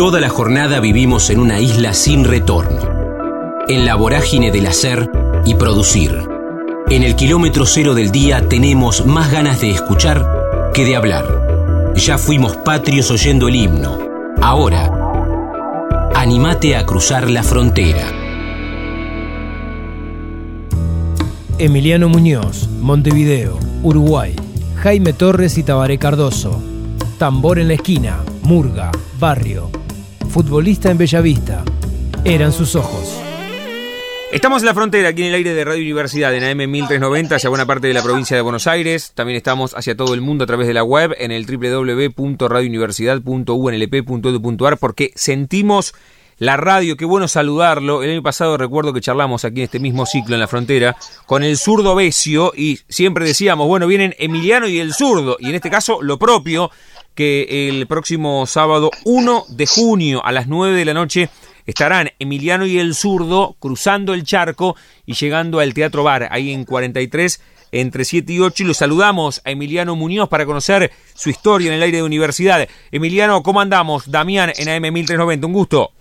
Toda la jornada vivimos en una isla sin retorno, en la vorágine del hacer y producir. En el kilómetro cero del día tenemos más ganas de escuchar que de hablar. Ya fuimos patrios oyendo el himno. Ahora, animate a cruzar la frontera. Emiliano Muñoz, Montevideo, Uruguay. Jaime Torres y Tabaré Cardoso. Tambor en la esquina, Murga, Barrio. Futbolista en Bellavista. Eran sus ojos. Estamos en la frontera, aquí en el aire de Radio Universidad, en AM 1390, hacia buena parte de la provincia de Buenos Aires. También estamos hacia todo el mundo a través de la web, en el www.radiouniversidad.unlp.edu.ar, porque sentimos la radio, qué bueno saludarlo. El año pasado recuerdo que charlamos aquí en este mismo ciclo en la frontera con el zurdo Besio y siempre decíamos, bueno, vienen Emiliano y el zurdo, y en este caso lo propio, que el próximo sábado 1 de junio a las 9 de la noche estarán Emiliano y el zurdo cruzando el charco y llegando al Teatro Bar, ahí en 43 entre 7 y 8 y lo saludamos a Emiliano Muñoz para conocer su historia en el aire de universidad. Emiliano, ¿cómo andamos? Damián en AM 1390, un gusto.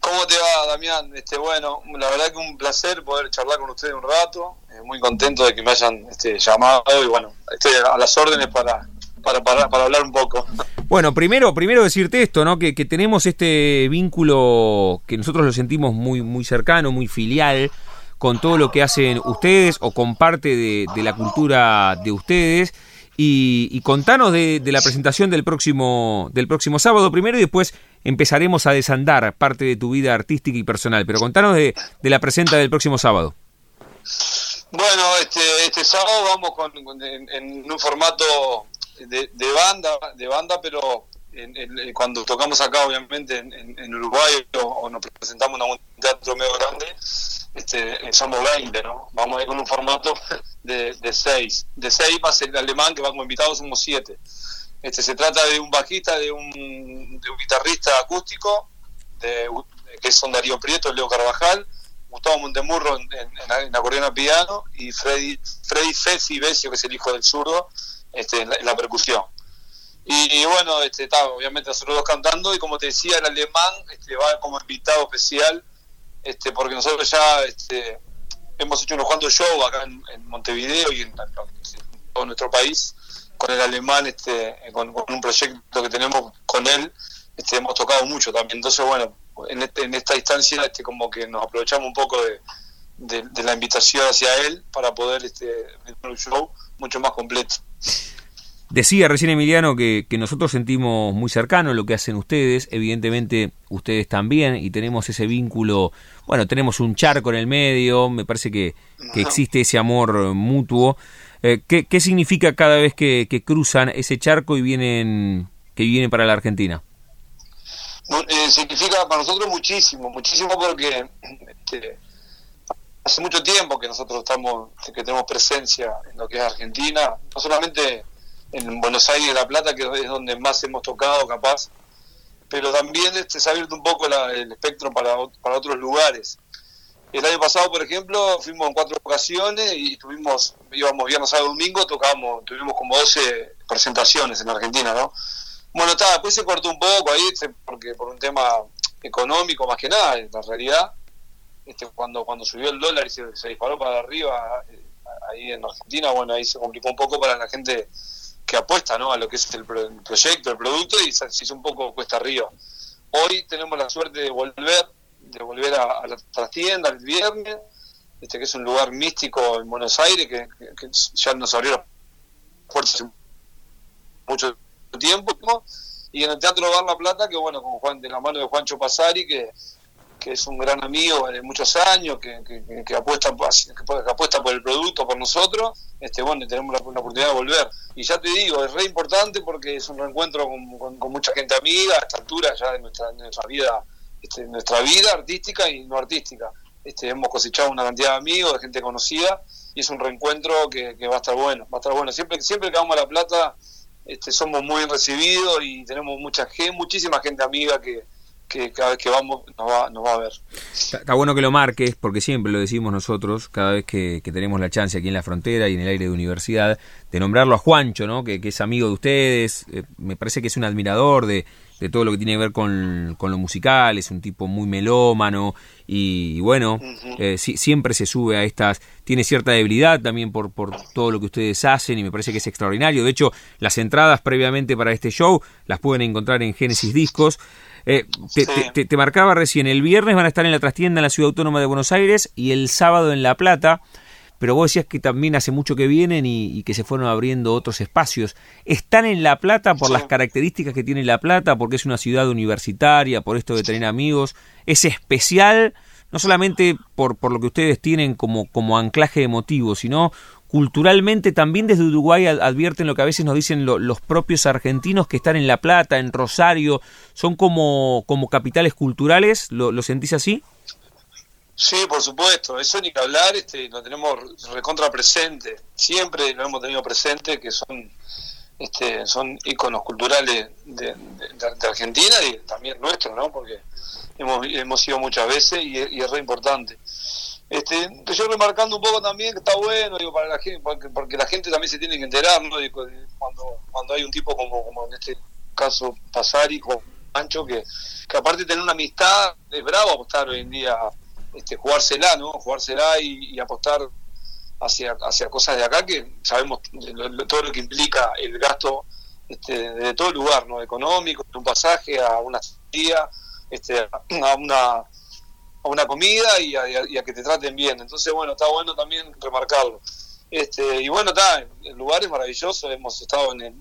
¿Cómo te va, Damián? Este, bueno, la verdad que un placer poder charlar con ustedes un rato. Eh, muy contento de que me hayan este, llamado y bueno, estoy a las órdenes para, para, para, para hablar un poco. Bueno, primero, primero decirte esto, ¿no? Que, que, tenemos este vínculo que nosotros lo sentimos muy, muy cercano, muy filial, con todo lo que hacen ustedes o con parte de, de la cultura de ustedes. Y, y contanos de, de, la presentación del próximo, del próximo sábado primero y después empezaremos a desandar parte de tu vida artística y personal. Pero contanos de, de la presenta del próximo sábado. Bueno, este, este sábado vamos con, en un formato de, de, banda, de banda, pero en, en, cuando tocamos acá, obviamente, en, Uruguay o, nos presentamos en un teatro medio grande, este, somos 20, ¿no? Vamos a ir con un formato de, de 6. De 6 más el alemán que va como invitado, somos 7. Este, se trata de un bajista, de un, de un guitarrista acústico, de, que son Darío Prieto, Leo Carvajal, Gustavo Montemurro en, en, en acordeón piano y Freddy, Freddy Fessi Besio, que es el hijo del zurdo, este, en, la, percusión. Y, bueno, este, está, obviamente nosotros dos cantando y como te decía, el alemán este, va como invitado especial, este, porque nosotros ya este, hemos hecho unos cuantos shows acá en, Montevideo y en, todo nuestro país con el alemán, este, con, un proyecto que tenemos con él, este, hemos tocado mucho también. Entonces, bueno, en, este, esta instancia este, como que nos aprovechamos un poco de, de, de la invitación hacia él para poder este, un show mucho más completo. Decía recién Emiliano que, que, nosotros sentimos muy cercano lo que hacen ustedes, evidentemente ustedes también, y tenemos ese vínculo, bueno, tenemos un charco en el medio, me parece que, que existe ese amor mutuo. Eh, ¿qué, ¿qué, significa cada vez que, que, cruzan ese charco y vienen, que vienen para la Argentina? Eh, significa para nosotros muchísimo, muchísimo porque este, hace mucho tiempo que nosotros estamos, que tenemos presencia en lo que es Argentina, no solamente en Buenos Aires y La Plata, que es donde más hemos tocado, capaz, pero también este, se ha abierto un poco la, el espectro para, para otros lugares. El año pasado, por ejemplo, fuimos en cuatro ocasiones y tuvimos, íbamos viernes, sábado, domingo, tocamos, tuvimos como 12 presentaciones en Argentina, ¿no? Bueno, está, después se cortó un poco ahí, porque por un tema económico más que nada, en la realidad, este, cuando, cuando subió el dólar y se, disparó para arriba, eh, ahí en Argentina, bueno, ahí se complicó un poco para la gente que apuesta ¿no? a lo que es el, proyecto, el producto, y se, hizo un poco cuesta arriba. Hoy tenemos la suerte de volver, de volver a, a la trastienda el viernes, este que es un lugar místico en Buenos Aires, que, ya nos abrió las puertas mucho tiempo, y en el Teatro Bar La Plata, que bueno, con Juan, de la mano de Juancho Pasari, que, que es un gran amigo de muchos años, que, que, que apuesta, que, apuesta por el producto, por nosotros, este bueno, tenemos la, oportunidad de volver. Y ya te digo, es re importante porque es un reencuentro con, con, con mucha gente amiga, a esta altura ya de nuestra, de nuestra vida, este, nuestra vida artística y no artística. Este, hemos cosechado una cantidad de amigos, de gente conocida, y es un reencuentro que, que va a estar bueno, va a estar bueno. Siempre, siempre que vamos a La Plata, este, somos muy recibidos y tenemos mucha gente, muchísima gente amiga que, que cada vez que vamos nos va, nos va a ver. Está, bueno que lo marques, porque siempre lo decimos nosotros, cada vez que, tenemos la chance aquí en la frontera y en el aire de universidad, de nombrarlo a Juancho, ¿no? que, es amigo de ustedes, eh, me parece que es un admirador de, de todo lo que tiene que ver con, con, lo musical, es un tipo muy melómano y, bueno, eh, siempre se sube a estas, tiene cierta debilidad también por, por todo lo que ustedes hacen y me parece que es extraordinario. De hecho, las entradas previamente para este show las pueden encontrar en Génesis Discos. Eh, te, te, marcaba recién, el viernes van a estar en la trastienda en la Ciudad Autónoma de Buenos Aires y el sábado en La Plata pero vos decías que también hace mucho que vienen y, que se fueron abriendo otros espacios. ¿Están en La Plata por las características que tiene La Plata, porque es una ciudad universitaria, por esto de tener amigos? ¿Es especial, no solamente por, por lo que ustedes tienen como, como anclaje emotivo, sino culturalmente también desde Uruguay advierten lo que a veces nos dicen los propios argentinos que están en La Plata, en Rosario, son como, como capitales culturales, ¿lo, sentís así? Sí, por supuesto, eso ni que hablar, este, lo tenemos recontra presente, siempre lo hemos tenido presente, que son este, son íconos culturales de, Argentina y también nuestros, ¿no? Porque hemos, hemos ido muchas veces y, es re importante. Este, yo remarcando un poco también que está bueno, digo, para la gente, porque, la gente también se tiene que enterar, cuando, cuando hay un tipo como, como en este caso Pasari, con Ancho, que, que aparte de tener una amistad, es bravo apostar hoy en día este, jugársela, ¿no? Jugársela y, apostar hacia, hacia cosas de acá que sabemos todo lo que implica el gasto este, de todo lugar, ¿no? Económico, de un pasaje a una día, este, a una a una comida y a, que te traten bien. Entonces, bueno, está bueno también remarcarlo. Este, y bueno, está, el lugar es maravilloso, hemos estado en el,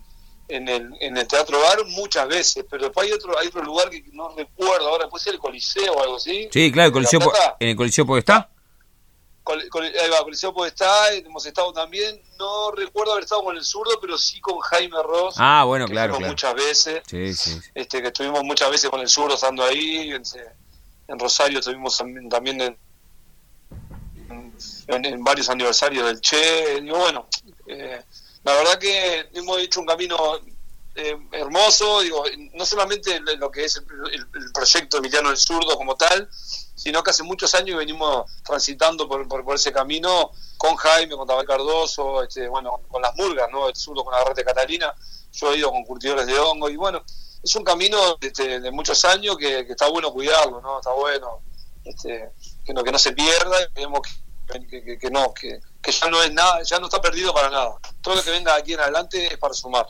en el, en el Teatro Bar muchas veces, pero después hay otro, hay otro lugar que no recuerdo ahora, puede ser el Coliseo o algo así. Sí, claro, el Coliseo, ¿en el Coliseo puede estar? Col, ahí va, Coliseo puede estar, hemos estado también, no recuerdo haber estado con el zurdo, pero sí con Jaime Ross. Ah, bueno, claro, muchas veces, sí, sí. Este, que estuvimos muchas veces con el zurdo estando ahí, en, Rosario estuvimos también en, en, varios aniversarios del Che, y bueno, eh, la verdad que hemos hecho un camino eh, hermoso, digo, no solamente lo que es el, proyecto Emiliano del Zurdo como tal, sino que hace muchos años venimos transitando por, por, ese camino con Jaime, con Tabal Cardoso, este, bueno, con las murgas, ¿no? El Zurdo con la Rete Catalina, yo he ido con curtidores de hongo y bueno, es un camino este, de muchos años que, está bueno cuidarlo, ¿no? Está bueno este, que, no, que no se pierda y que, no, que, que ya no es nada, ya no está perdido para nada. Todo lo que venga aquí en adelante es para sumar.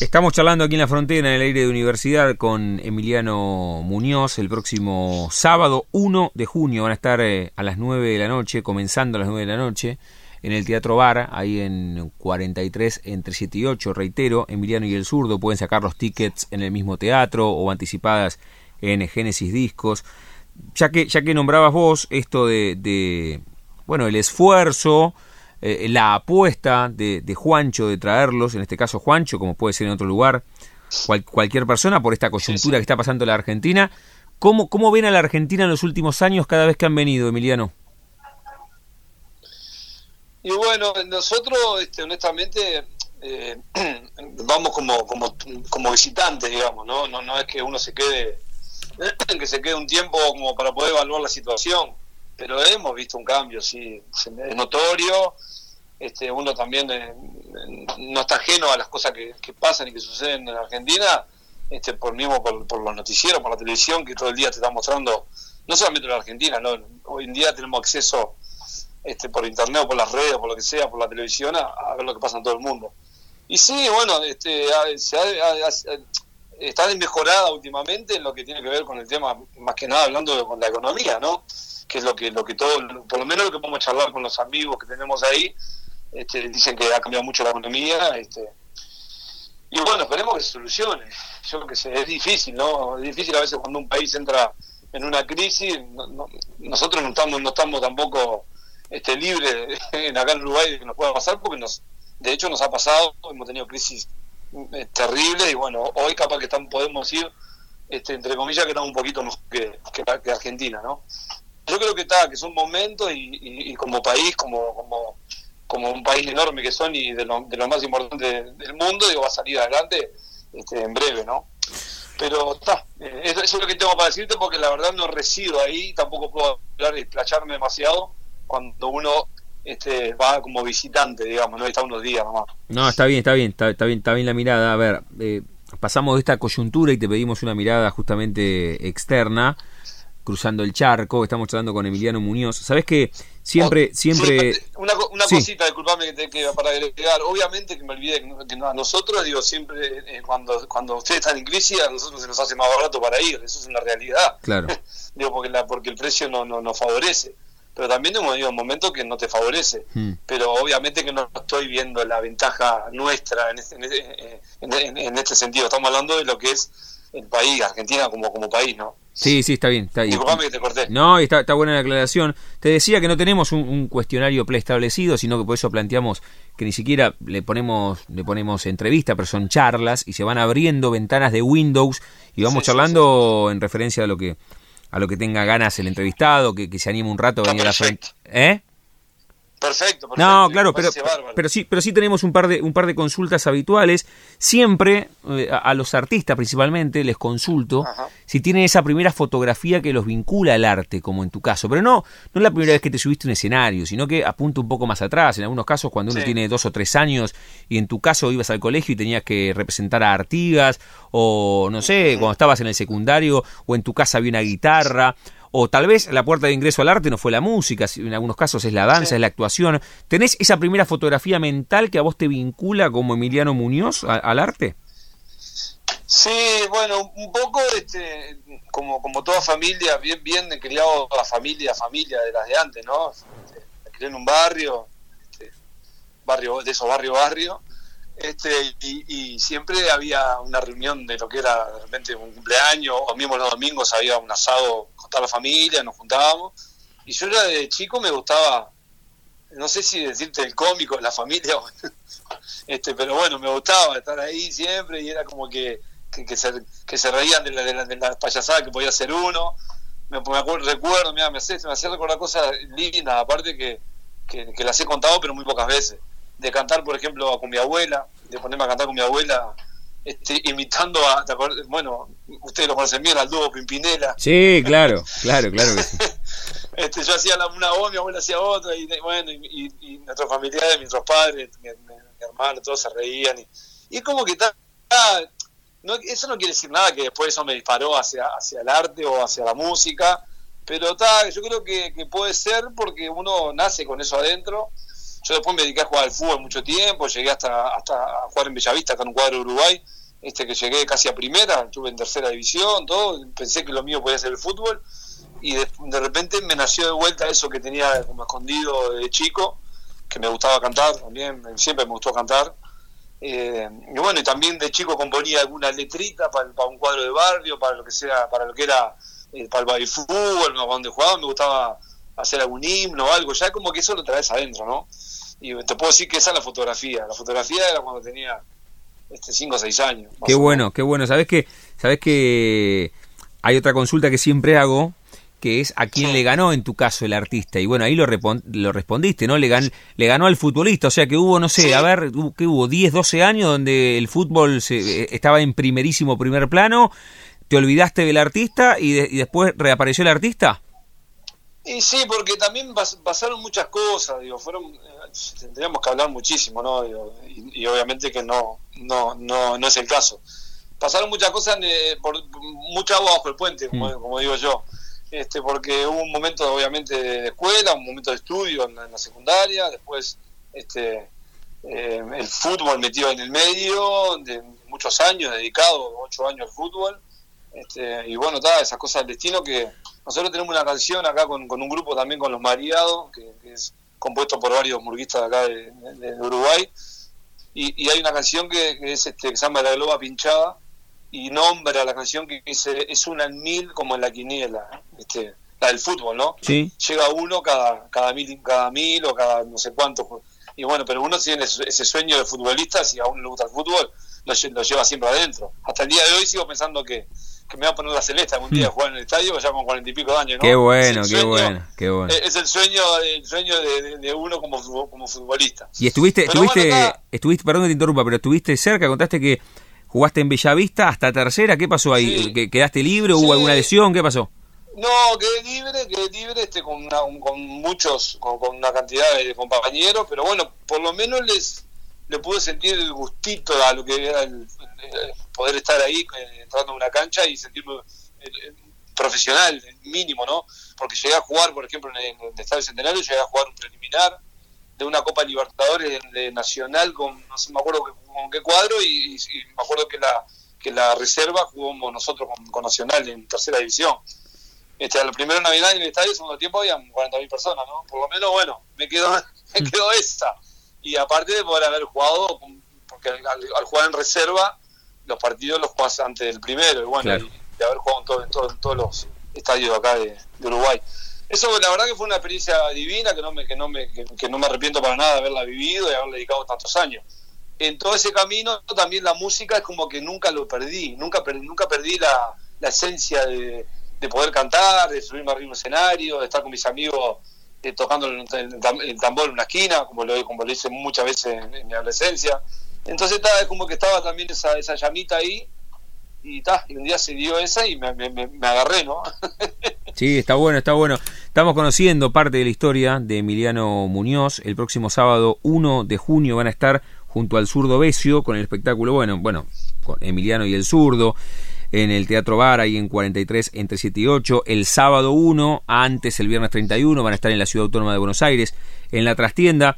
Estamos charlando aquí en la frontera, en el aire de universidad, con Emiliano Muñoz. El próximo sábado 1 de junio van a estar eh, a las 9 de la noche, comenzando a las 9 de la noche, en el Teatro Bar, ahí en 43 entre 7 y 8. Reitero, Emiliano y el Zurdo pueden sacar los tickets en el mismo teatro o anticipadas en Génesis Discos. Ya que, ya que nombrabas vos esto de bueno, el esfuerzo, eh, la apuesta de, Juancho de traerlos, en este caso Juancho, como puede ser en otro lugar, cualquier persona, por esta coyuntura que está pasando en la Argentina. ¿Cómo, ¿Cómo ven a la Argentina en los últimos años cada vez que han venido, Emiliano? Y bueno, nosotros, este, honestamente, eh, vamos como, como, como visitantes, digamos, ¿no? ¿no? No es que uno se quede, que se quede un tiempo como para poder evaluar la situación pero hemos visto un cambio, sí, es notorio. Este, uno también eh, no está ajeno a las cosas que, pasan y que suceden en Argentina, este, por mismo por, los noticieros, por la televisión, que todo el día te está mostrando, no solamente en la Argentina, ¿no? hoy en día tenemos acceso este, por internet o por las redes por lo que sea, por la televisión, a, ver lo que pasa en todo el mundo. Y sí, bueno, este, ha, está desmejorada últimamente en lo que tiene que ver con el tema, más que nada hablando de, con la economía, ¿no? que es lo que, lo que todo, por lo menos lo que podemos charlar con los amigos que tenemos ahí, este, dicen que ha cambiado mucho la economía, este, y bueno, esperemos que se solucione. Yo que sé, es difícil, ¿no? Es difícil a veces cuando un país entra en una crisis, nosotros no estamos, no estamos tampoco este, libres en acá en Uruguay de que nos pueda pasar, porque nos, de hecho nos ha pasado, hemos tenido crisis eh, terribles y bueno, hoy capaz que están, podemos ir, este, entre comillas, que estamos un poquito mejor que, que Argentina, ¿no? yo creo que está, que son momentos y, como país, como, como, como un país enorme que son y de lo, de lo más importante del mundo, digo, va a salir adelante este, en breve, ¿no? Pero está, eh, eso, es lo que tengo para decirte porque la verdad no resido ahí, tampoco puedo hablar y explayarme demasiado cuando uno este, va como visitante, digamos, no está unos días nomás. No, está bien, está bien, está, está bien, está bien la mirada. A ver, eh, pasamos de esta coyuntura y te pedimos una mirada justamente externa cruzando el charco, estamos hablando con Emiliano Muñoz. Sabes que siempre, siempre... una, una cosita, disculpame que, te, para agregar. Obviamente que me olvidé que, a nosotros, digo, siempre eh, cuando, cuando ustedes están en crisis, a nosotros se nos hace más barato para ir. Eso es una realidad. Claro. digo, porque, la, porque el precio no, no nos favorece. Pero también hemos un momento que no te favorece. Hmm. Pero obviamente que no estoy viendo la ventaja nuestra en este, en, en este sentido. Estamos hablando de lo que es el país, Argentina como, como país, ¿no? Sí, sí, está bien. Está bien. que te corté. No, está, está buena la aclaración. Te decía que no tenemos un, cuestionario preestablecido, sino que por eso planteamos que ni siquiera le ponemos le ponemos entrevista, pero son charlas y se van abriendo ventanas de Windows y vamos charlando en referencia a lo que a lo que tenga ganas el entrevistado, que, que se anime un rato a venir a la frente. ¿Eh? Perfecto, perfecto. No, claro, pero, pero sí, pero sí tenemos un par de un par de consultas habituales. Siempre eh, a, los artistas principalmente les consulto si tienen esa primera fotografía que los vincula al arte, como en tu caso. Pero no no la primera vez que te subiste a un escenario, sino que apunta un poco más atrás. En algunos casos cuando uno tiene dos o tres años y en tu caso ibas al colegio y tenías que representar a Artigas o no sé, cuando estabas en el secundario o en tu casa había una guitarra o tal vez la puerta de ingreso al arte no fue la música, en algunos casos es la danza, es la actuación. ¿Tenés esa primera fotografía mental que a vos te vincula como Emiliano Muñoz al arte? Sí, bueno, un poco este, como, como toda familia, bien, bien criado la familia, familia de las de antes, ¿no? Este, me crié en un barrio, este, barrio de esos barrio barrio, este, y, siempre había una reunión de lo que era de repente un cumpleaños, o mismo los domingos había un asado con toda la familia, nos juntábamos, y yo ya de chico me gustaba, no sé si decirte el cómico la familia, este, pero bueno, me gustaba estar ahí siempre y era como que, que, se, que se reían de la, de, la, de la payasada que podía ser uno, me, me acuerdo, recuerdo, mira, me hacía, me recordar cosas lindas, aparte que, que las he contado pero muy pocas veces de cantar, por ejemplo, con mi abuela, de ponerme a cantar con mi abuela, este, imitando a, bueno, ustedes lo conocen bien, al dúo Pimpinela. Sí, claro, claro, claro este, yo hacía una voz, mi abuela hacía otra, y bueno, y, y, nuestros familiares, nuestros padres, mi, hermano, todos se reían. Y, es como que está, no, eso no quiere decir nada que después eso me disparó hacia, hacia el arte o hacia la música, pero está, yo creo que, que puede ser porque uno nace con eso adentro yo después me dediqué a jugar al fútbol mucho tiempo, llegué hasta, hasta a jugar en Bellavista, con un cuadro de Uruguay, este que llegué casi a primera, estuve en tercera división, todo, pensé que lo mío podía ser el fútbol, y de, repente me nació de vuelta eso que tenía como escondido de chico, que me gustaba cantar también, siempre me gustó cantar. Eh, y bueno, y también de chico componía alguna letrita para, un cuadro de barrio, para lo que sea, para lo que era eh, para el fútbol, donde jugaba, me gustaba hacer algún himno o algo, ya como que eso lo traes adentro, ¿no? y te puedo decir que esa es la fotografía. La fotografía era cuando tenía este 5 o 6 años. Qué bueno, qué bueno. ¿Sabes que, ¿Sabes que hay otra consulta que siempre hago? que es a quién le ganó en tu caso el artista. Y bueno, ahí lo, lo respondiste, ¿no? Le, le ganó al futbolista, o sea que hubo, no sé, a ver, ¿qué hubo? 10, 12 años donde el fútbol se, eh, estaba en primerísimo primer plano, te olvidaste del artista y, y después reapareció el artista. Y sí, porque también pasaron muchas cosas, digo, fueron, eh, tendríamos que hablar muchísimo, ¿no? y, obviamente que no, no, no, no es el caso. Pasaron muchas cosas, eh, por mucha agua bajo el puente, como, mm. digo yo, este, porque hubo un momento obviamente de escuela, un momento de estudio en la, secundaria, después este, eh, el fútbol metido en el medio, de muchos años, dedicado, ocho años al fútbol, este, y bueno, está, esas cosas del destino que nosotros tenemos una canción acá con, un grupo también con los Mariados, que, es compuesto por varios murguistas de acá de, Uruguay. Y, hay una canción que, es este, que se llama La Globa Pinchada y nombra la canción que dice es una en mil como en la quiniela, este, la del fútbol, ¿no? Sí. Llega uno cada, cada, mil, cada mil o cada no sé cuánto. Y bueno, pero uno tiene ese sueño de futbolista, si a uno le gusta el fútbol, lo, lo lleva siempre adentro. Hasta el día de hoy sigo pensando que, que me va a poner la celeste algún día a jugar en el estadio, ya con cuarenta y pico de años, ¿no? Qué bueno, qué bueno, qué bueno. Es el sueño, el sueño de, uno como, como futbolista. Y estuviste, estuviste, estuviste, perdón que te interrumpa, pero estuviste cerca, contaste que jugaste en Bellavista hasta tercera, ¿qué pasó ahí? ¿Quedaste libre? ¿Hubo alguna lesión? ¿Qué pasó? No, quedé libre, quedé libre este, con, con muchos, con, una cantidad de compañeros, pero bueno, por lo menos les le pude sentir el gustito a lo que era el, poder estar ahí eh, entrando en una cancha y sentirme eh, eh, profesional, mínimo, ¿no? Porque llegué a jugar, por ejemplo, en el, Estadio Centenario, llegué a jugar un preliminar de una Copa Libertadores de Nacional con, no sé, me acuerdo con qué cuadro y, me acuerdo que la que la reserva jugamos nosotros con Nacional en tercera división este, al primero Navidad en el estadio, segundo tiempo había 40.000 personas, ¿no? Por lo menos, bueno, me quedó, me quedó esa. Y aparte de poder haber jugado, porque al, jugar en reserva, los partidos los juegas antes del primero, y bueno, de haber jugado en, todo, en, todos los estadios acá de, Uruguay. Eso la verdad que fue una experiencia divina, que no me, que no me, que, no me arrepiento para nada de haberla vivido y haberle dedicado tantos años. En todo ese camino también la música es como que nunca lo perdí, nunca, nunca perdí la, la esencia de, de poder cantar, de subirme arriba un escenario, de estar con mis amigos eh, tocando el, tambor en una esquina, como lo, como hice muchas veces en, mi adolescencia. Entonces es como que estaba también esa, esa llamita ahí y, ta, y un día se dio esa y me, me, agarré, ¿no? sí, está bueno, está bueno. Estamos conociendo parte de la historia de Emiliano Muñoz. El próximo sábado 1 de junio van a estar junto al zurdo Besio con el espectáculo, bueno, bueno, con Emiliano y el zurdo en el Teatro Bar, ahí en 43 entre 7 y 8. El sábado 1, antes el viernes 31, van a estar en la Ciudad Autónoma de Buenos Aires, en la trastienda.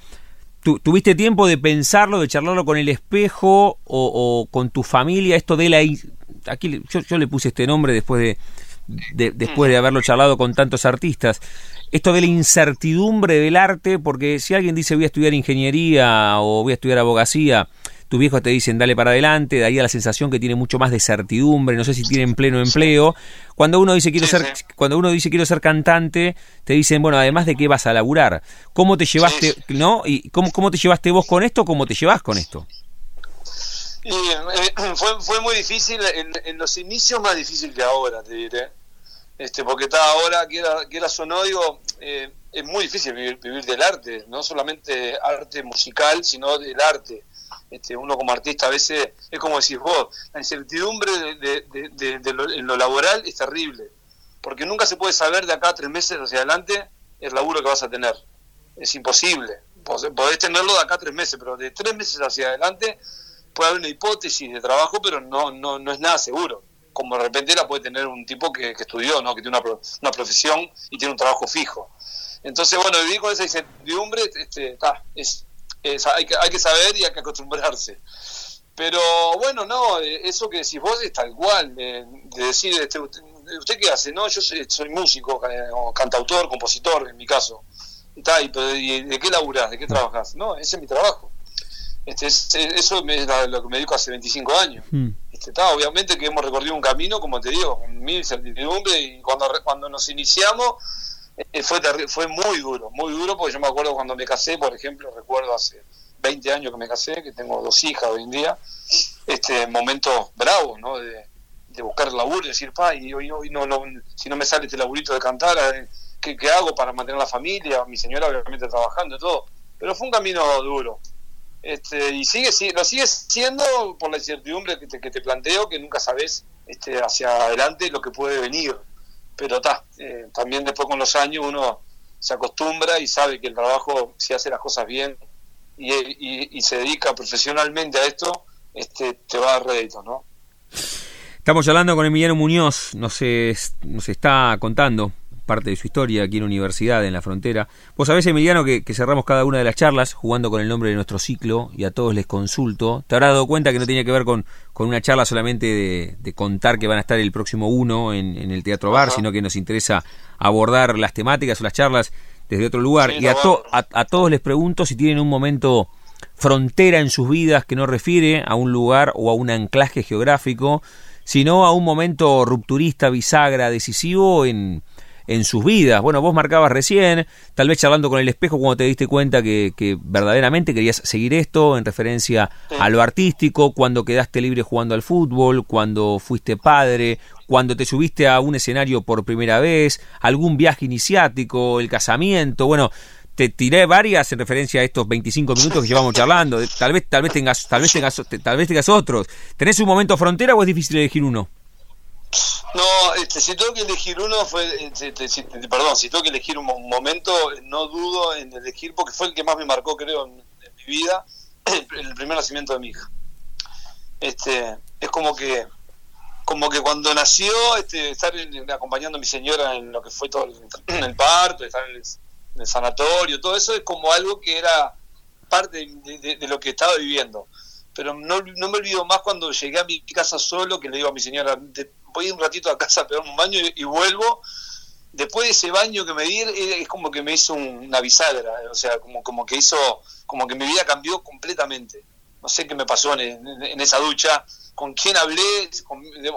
¿Tuviste tiempo de pensarlo, de charlarlo con el espejo o, con tu familia? Esto de la... Aquí yo, le puse este nombre después de, después de haberlo charlado con tantos artistas. Esto de la incertidumbre del arte, porque si alguien dice voy a estudiar ingeniería o voy a estudiar abogacía, tus viejos te dicen dale para adelante, de ahí a la sensación que tiene mucho más de certidumbre, no sé si tienen pleno empleo. Cuando uno dice quiero ser, cuando uno dice quiero ser cantante, te dicen, bueno, además de qué vas a laburar, ¿cómo te llevaste, no? Y cómo, cómo te llevaste vos con esto, cómo te llevas con esto? Y, eh, fue, fue muy difícil, en, los inicios más difícil que ahora, te diré. Este, porque está ahora, que era, que era digo, eh, es muy difícil vivir, vivir del arte, no solamente arte musical, sino del arte. Este, uno como artista a veces es como decir vos, la incertidumbre de, lo, en lo laboral es terrible, porque nunca se puede saber de acá tres meses hacia adelante el laburo que vas a tener. Es imposible. Podés tenerlo de acá tres meses, pero de tres meses hacia adelante puede haber una hipótesis de trabajo, pero no, no, no es nada seguro. Como de repente la puede tener un tipo que, estudió, ¿no? que tiene una, una profesión y tiene un trabajo fijo. Entonces, bueno, vivir con esa incertidumbre este, es, hay, que, hay que saber y hay que acostumbrarse. Pero bueno, no, eh, eso que decís vos es tal cual, de, decir, este, ¿usted qué hace? No, yo soy, músico, eh, cantautor, compositor, en mi caso. Y, de qué laburás? ¿De qué trabajás? No, ese es mi trabajo. Este, eso es lo que me dedico hace 25 años. Hmm. Este, obviamente que hemos recorrido un camino, como te digo, con mil incertidumbre y cuando, cuando nos iniciamos eh, fue, fue muy duro, muy duro, porque yo me acuerdo cuando me casé, por ejemplo, recuerdo hace 20 años que me casé, que tengo dos hijas hoy en día, este momentos bravos, ¿no? De, buscar laburo y decir, pa, y hoy, hoy no, no, si no me sale este laburito de cantar, eh, ¿qué, ¿qué, hago para mantener la familia? Mi señora obviamente trabajando y todo, pero fue un camino duro. Este, y sigue, lo sigue siendo por la incertidumbre que te, que te planteo, que nunca sabes este, hacia adelante lo que puede venir pero está, eh, también después con los años uno se acostumbra y sabe que el trabajo, si hace las cosas bien y, se dedica profesionalmente a esto, este, te va a dar rédito, ¿no? Estamos hablando con Emiliano Muñoz, nos, nos está contando parte de su historia aquí en Universidad, en la frontera. Vos sabés, Emiliano, que, cerramos cada una de las charlas jugando con el nombre de nuestro ciclo y a todos les consulto. Te habrás dado cuenta que no tenía que ver con, con una charla solamente de, contar que van a estar el próximo uno en, el Teatro Bar, sino que nos interesa abordar las temáticas o las charlas desde otro lugar. y a, a todos les pregunto si tienen un momento frontera en sus vidas que no refiere a un lugar o a un anclaje geográfico, sino a un momento rupturista, bisagra, decisivo en en sus vidas. Bueno, vos marcabas recién, tal vez charlando con el espejo cuando te diste cuenta que, verdaderamente querías seguir esto en referencia a lo artístico, cuando quedaste libre jugando al fútbol, cuando fuiste padre, cuando te subiste a un escenario por primera vez, algún viaje iniciático, el casamiento, bueno, te tiré varias en referencia a estos 25 minutos que llevamos charlando. Tal vez, tal vez tengas, tal vez tengas, tal vez tengas otros. ¿Tenés un momento frontera o es difícil elegir uno? No, este, si tengo que elegir uno, fue, este, este, perdón, si tengo que elegir un momento, no dudo en elegir, porque fue el que más me marcó, creo, en, mi vida, el, primer nacimiento de mi hija. Este, es como que, como que cuando nació, este, estar acompañando a mi señora en lo que fue todo el, parto, estar en el, sanatorio, todo eso es como algo que era parte de lo que estaba viviendo pero no, no, me olvido más cuando llegué a mi casa solo, que le digo a mi señora, voy un ratito a casa a pegarme un baño y, vuelvo. Después de ese baño que me di, es como que me hizo una bisagra, o sea, como, como que hizo, como que mi vida cambió completamente. No sé qué me pasó en, esa ducha, con quién hablé,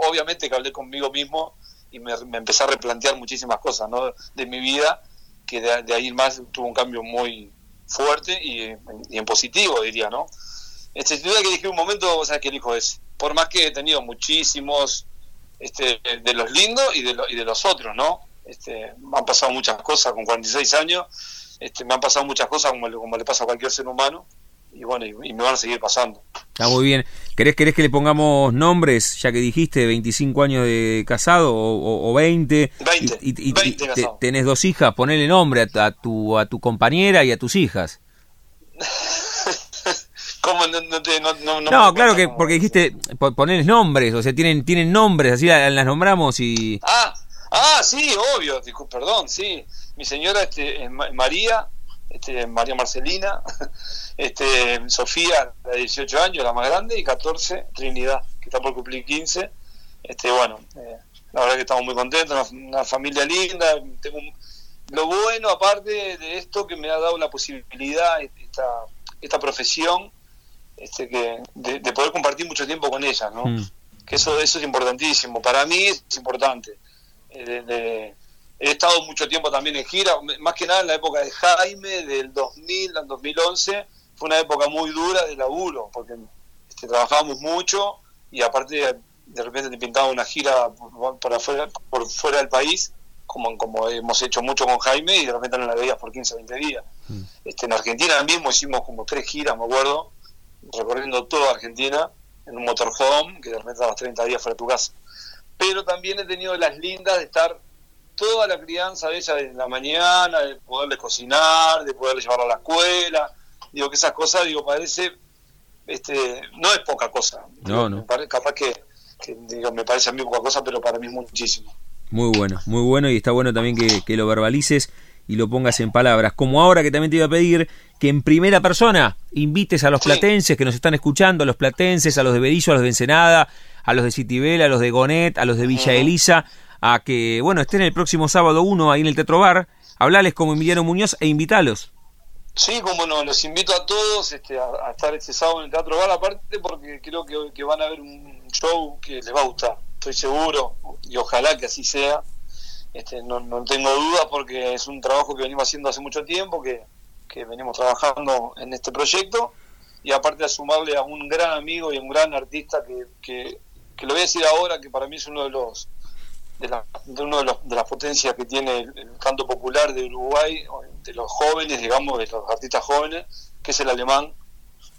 obviamente que hablé conmigo mismo y me, empecé a replantear muchísimas cosas ¿no? de mi vida, que de, ahí más tuvo un cambio muy fuerte y, y en positivo, diría, ¿no? Este, si tuviera que elegir un momento, o sea, que elijo ese. Por más que he tenido muchísimos este, de los lindos y de, y de los otros, ¿no? Este, me han pasado muchas cosas con 46 años, este, me han pasado muchas cosas como, como le pasa a cualquier ser humano, y bueno, y, me van a seguir pasando. Está muy bien. ¿Querés, ¿Querés que le pongamos nombres, ya que dijiste 25 años de casado o, o, 20? 20, y, tenés dos hijas, ponele nombre a, a, tu, a tu compañera y a tus hijas. no, claro que porque dijiste ponerles nombres, o sea, tienen tienen nombres, así las, nombramos y... Ah, ah, sí, obvio, perdón, sí. Mi señora este, María, este, María Marcelina, este, Sofía, de 18 años, la más grande, y 14, Trinidad, que está por cumplir 15. Este, bueno, eh, la verdad que estamos muy contentos, una, familia linda. Tengo lo bueno, aparte de esto, que me ha dado la posibilidad, esta, esta profesión, este, que, de, poder compartir mucho tiempo con ella, ¿no? Mm. Que eso, eso es importantísimo. Para mí es importante. Eh, he estado mucho tiempo también en gira, más que nada en la época de Jaime, del 2000 al 2011. Fue una época muy dura de laburo, porque este, trabajábamos mucho y aparte de repente te pintaba una gira por, afuera, por fuera del país, como, como hemos hecho mucho con Jaime, y de repente no la veías por 15, 20 días. Mm. Este, en Argentina mismo hicimos como tres giras, me acuerdo, recorriendo toda Argentina en un motorhome, que de repente estabas 30 días fuera de tu casa. Pero también he tenido las lindas de estar toda la crianza de ella desde la mañana, de poderle cocinar, de poderle llevarla a la escuela. Digo que esas cosas, digo, parece, este, no es poca cosa. No, no. capaz que, digo, me parece a mí poca cosa, pero para mí es muchísimo. Muy bueno, muy bueno y está bueno también que, que lo verbalices y lo pongas en palabras. Como ahora que también te iba a pedir que en primera persona invites a los platenses que nos están escuchando, a los platenses, a los de Berizo, a los de Ensenada, a los de Citibel, a los de Gonet, a los de Villa Elisa, a que, bueno, estén el próximo sábado uno ahí en el Teatro Bar, hablales como Emiliano Muñoz e invítalos. Sí, como no, los invito a todos este, a, estar este sábado en el Teatro Bar, aparte porque creo que, que van a ver un show que les va a gustar, estoy seguro, y ojalá que así sea. Este, no, no tengo dudas porque es un trabajo que venimos haciendo hace mucho tiempo, que, venimos trabajando en este proyecto, y aparte de sumarle a un gran amigo y un gran artista que, que, lo voy a decir ahora, que para mí es uno de los de, la, de uno de, los, de las potencias que tiene el, canto popular de Uruguay, de los jóvenes, digamos, de los artistas jóvenes, que es el alemán,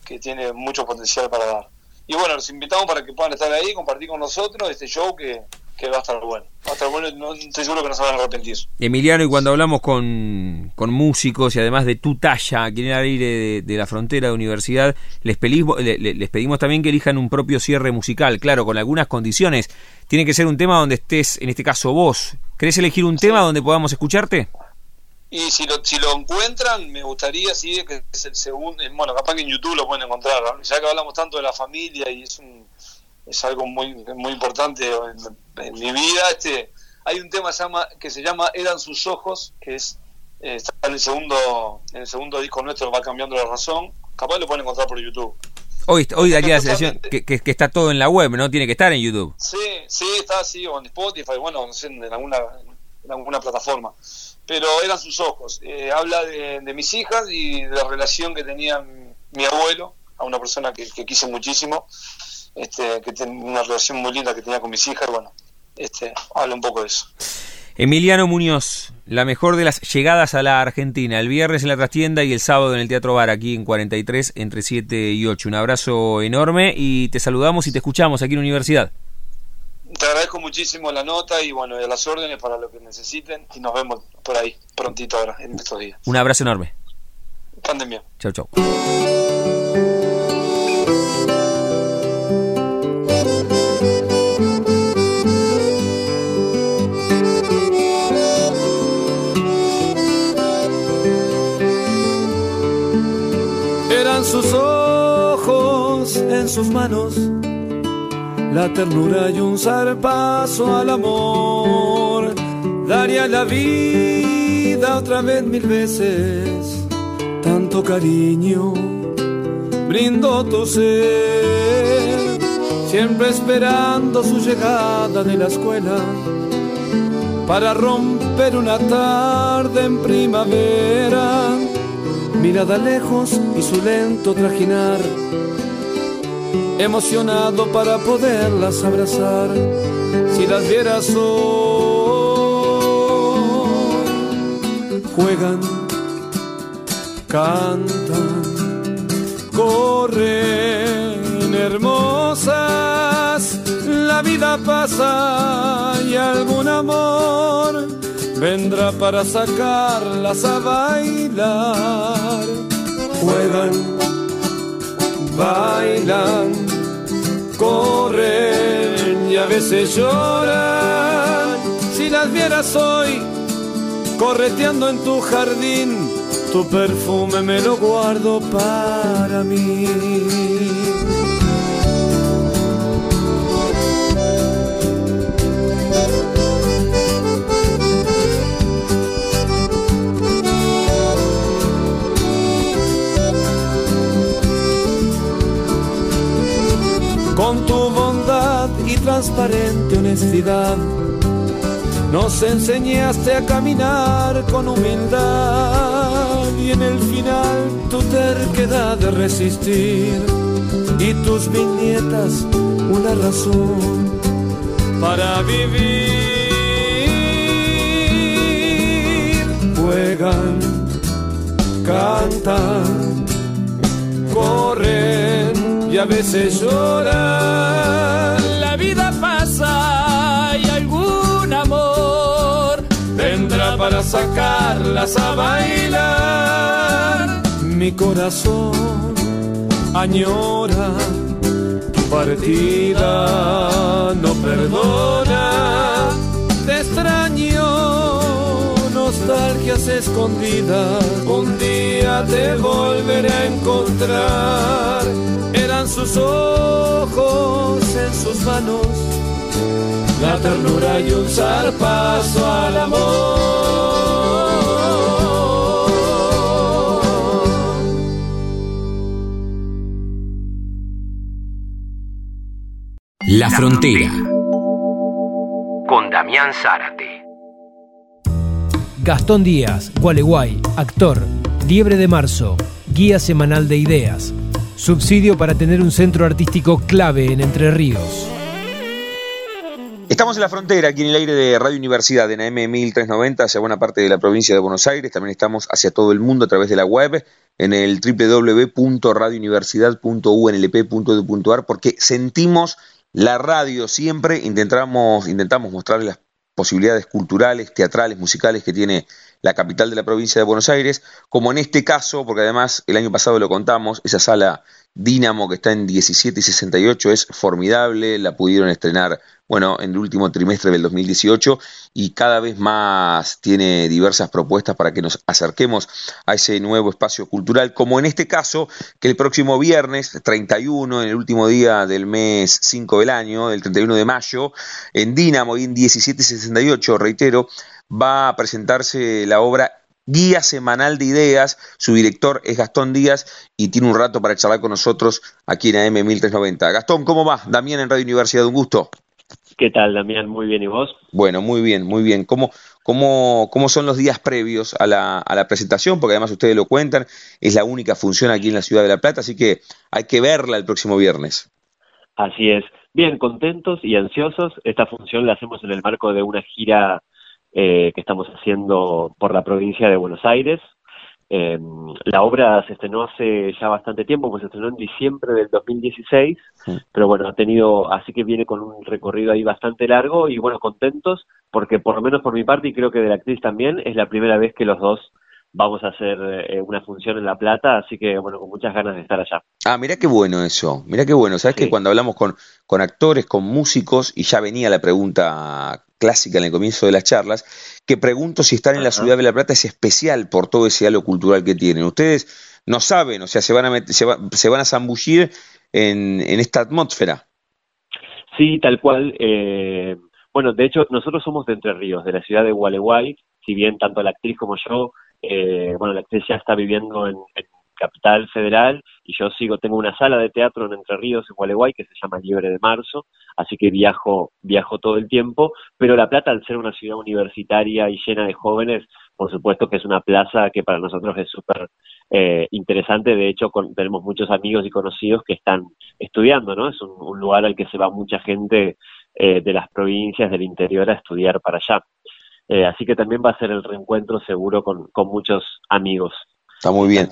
que tiene mucho potencial para dar. Y bueno, los invitamos para que puedan estar ahí, compartir con nosotros este show que, que va a estar bueno. Va a estar bueno, no, estoy seguro que no se van a arrepentir. Emiliano, y cuando hablamos con, con músicos y además de tu talla, aquí en el aire de, la frontera de universidad, les pedimos, les pedimos también que elijan un propio cierre musical, claro, con algunas condiciones. Tiene que ser un tema donde estés, en este caso vos. ¿Querés elegir un tema donde podamos escucharte? Y si lo, si lo encuentran, me gustaría, sí, que es el segundo, bueno, capaz que en YouTube lo pueden encontrar, ya que hablamos tanto de la familia y es un es algo muy muy importante en, mi vida. Este hay un tema llama, que se llama eran sus ojos que es eh, está en el segundo en el segundo disco nuestro va cambiando la razón. Capaz lo pueden encontrar por YouTube. Hoy hoy daría la sensación que, que, está todo en la web no tiene que estar en YouTube. Sí sí está así o en Spotify bueno no sé en alguna en alguna plataforma. Pero eran sus ojos eh, habla de, de, mis hijas y de la relación que tenía mi abuelo a una persona que, que quise muchísimo este, que tiene una relación muy linda que tenía con mis hijas, bueno, este, habla un poco de eso. Emiliano Muñoz, la mejor de las llegadas a la Argentina, el viernes en la trastienda y el sábado en el Teatro Bar, aquí en 43, entre 7 y 8. Un abrazo enorme y te saludamos y te escuchamos aquí en Universidad. Te agradezco muchísimo la nota y bueno, de las órdenes para lo que necesiten y nos vemos por ahí prontito ahora, en estos días. Un abrazo enorme. Pandemia. Chau, chau. En sus manos, la ternura y un zarpazo al amor. Daría la vida otra vez mil veces, tanto cariño brindo tu ser, siempre esperando su llegada de la escuela para romper una tarde en primavera mirada lejos y su lento trajinar, emocionado para poderlas abrazar, si las vieras hoy, juegan, cantan, corren hermosas, la vida pasa y algún amor vendrá para sacarlas a bailar. Juegan, bailan, corren y a veces lloran. Si las vieras hoy correteando en tu jardín, tu perfume me lo guardo para mí. Transparente honestidad. Nos enseñaste a caminar con humildad y en el final tu terquedad de resistir y tus viñetas una razón para vivir. Juegan, cantan, corren y a veces lloran. Sacarlas a bailar. Mi corazón añora tu partida, no perdona. Te extraño, nostalgias escondidas. Un día te volveré a encontrar. Eran sus ojos en sus manos, la ternura y un zarpazo al amor. La Frontera. Con Damián Zárate. Gastón Díaz, Gualeguay, actor, Liebre de Marzo, guía semanal de ideas, subsidio para tener un centro artístico clave en Entre Ríos. Estamos en la frontera, aquí en el aire de Radio Universidad, en AM 1390, hacia buena parte de la provincia de Buenos Aires. También estamos hacia todo el mundo a través de la web, en el www.radiouniversidad.unlp.edu.ar, porque sentimos la radio siempre, intentamos, intentamos mostrarles las posibilidades culturales, teatrales, musicales que tiene la capital de la provincia de Buenos Aires, como en este caso, porque además el año pasado lo contamos, esa sala Dínamo que está en 17 y 68 es formidable, la pudieron estrenar, bueno, en el último trimestre del 2018 y cada vez más tiene diversas propuestas para que nos acerquemos a ese nuevo espacio cultural, como en este caso, que el próximo viernes 31, en el último día del mes 5 del año, el 31 de mayo, en Dínamo y en 17 y 68, reitero, va a presentarse la obra Guía Semanal de Ideas. Su director es Gastón Díaz y tiene un rato para charlar con nosotros aquí en AM 1390. Gastón, ¿cómo va? Damián en Radio Universidad, un gusto. ¿Qué tal, Damián? Muy bien, ¿y vos? Bueno, muy bien, muy bien. ¿Cómo, cómo, cómo son los días previos a la, a la presentación? Porque además ustedes lo cuentan, es la única función aquí en la Ciudad de La Plata, así que hay que verla el próximo viernes. Así es. Bien, contentos y ansiosos. Esta función la hacemos en el marco de una gira que estamos haciendo por la provincia de Buenos Aires. la obra se estrenó hace ya bastante tiempo, pues se estrenó en diciembre del 2016, pero bueno, ha tenido, así que viene con un recorrido ahí bastante largo y bueno, contentos, porque por lo menos por mi parte y creo que de la actriz también, es la primera vez que los dos vamos a hacer eh, una función en La Plata, así que bueno, con muchas ganas de estar allá. Ah, mira qué bueno eso, mira qué bueno. Sabes que cuando hablamos con, con actores, con músicos, y ya venía la pregunta clásica en el comienzo de las charlas, que pregunto si estar en la ciudad de La Plata es especial por todo ese halo cultural que tienen. Ustedes no saben, o sea, se van a, se, se van a zambullir en, en esta atmósfera. Sí, tal cual. Eh, bueno, de hecho, nosotros somos de Entre Ríos, de la ciudad de Gualeguay, si bien tanto la actriz como yo eh, bueno, la actriz ya está viviendo en, Capital Federal y yo sigo, tengo una sala de teatro en Entre Ríos, en Gualeguay, que se llama Libre de Marzo, así que viajo, viajo todo el tiempo, pero La Plata, al ser una ciudad universitaria y llena de jóvenes, por supuesto que es una plaza que para nosotros es súper eh, interesante, de hecho tenemos muchos amigos y conocidos que están estudiando, ¿no? Es un, lugar al que se va mucha gente eh, de las provincias del interior a estudiar para allá. Eh, así que también va a ser el reencuentro seguro con, muchos amigos. Está muy bien.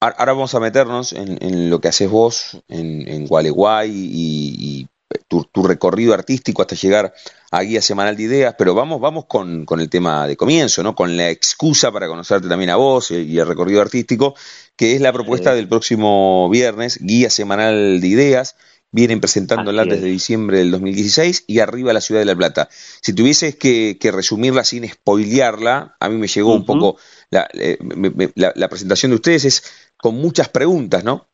Ahora vamos a meternos en, lo que haces vos en, en Gualeguay y, tu, recorrido artístico hasta llegar a Guía Semanal de Ideas, pero vamos, vamos con, el tema de comienzo, ¿no? Con la excusa para conocerte también a vos y el recorrido artístico, que es la propuesta del próximo viernes, Guía Semanal de Ideas, vienen presentándola desde diciembre del 2016 y arriba la ciudad de La Plata. Si tuvieses que, resumirla sin spoilearla, a mí me llegó un poco eh, la, presentación de ustedes, es con muchas preguntas, ¿no?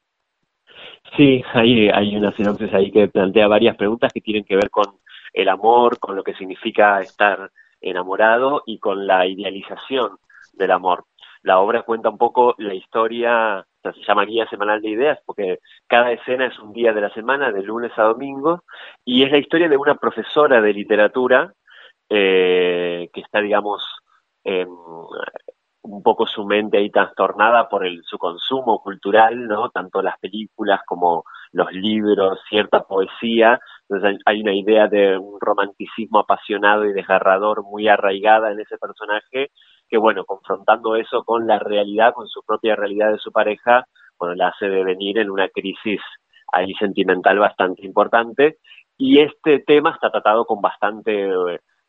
Sí, hay, hay una sinopsis ahí que plantea varias preguntas que tienen que ver con el amor, con lo que significa estar enamorado y con la idealización del amor. La obra cuenta un poco la historia se llama Guía Semanal de Ideas porque cada escena es un día de la semana, de lunes a domingo, y es la historia de una profesora de literatura eh, que está, digamos, un poco su mente ahí trastornada por el, su consumo cultural, ¿no? Tanto las películas como los libros, cierta poesía. Entonces hay, una idea de un romanticismo apasionado y desgarrador muy arraigada en ese personaje que bueno, confrontando eso con la realidad, con su propia realidad de su pareja, bueno, la hace devenir en una crisis ahí sentimental bastante importante. Y este tema está tratado con bastante,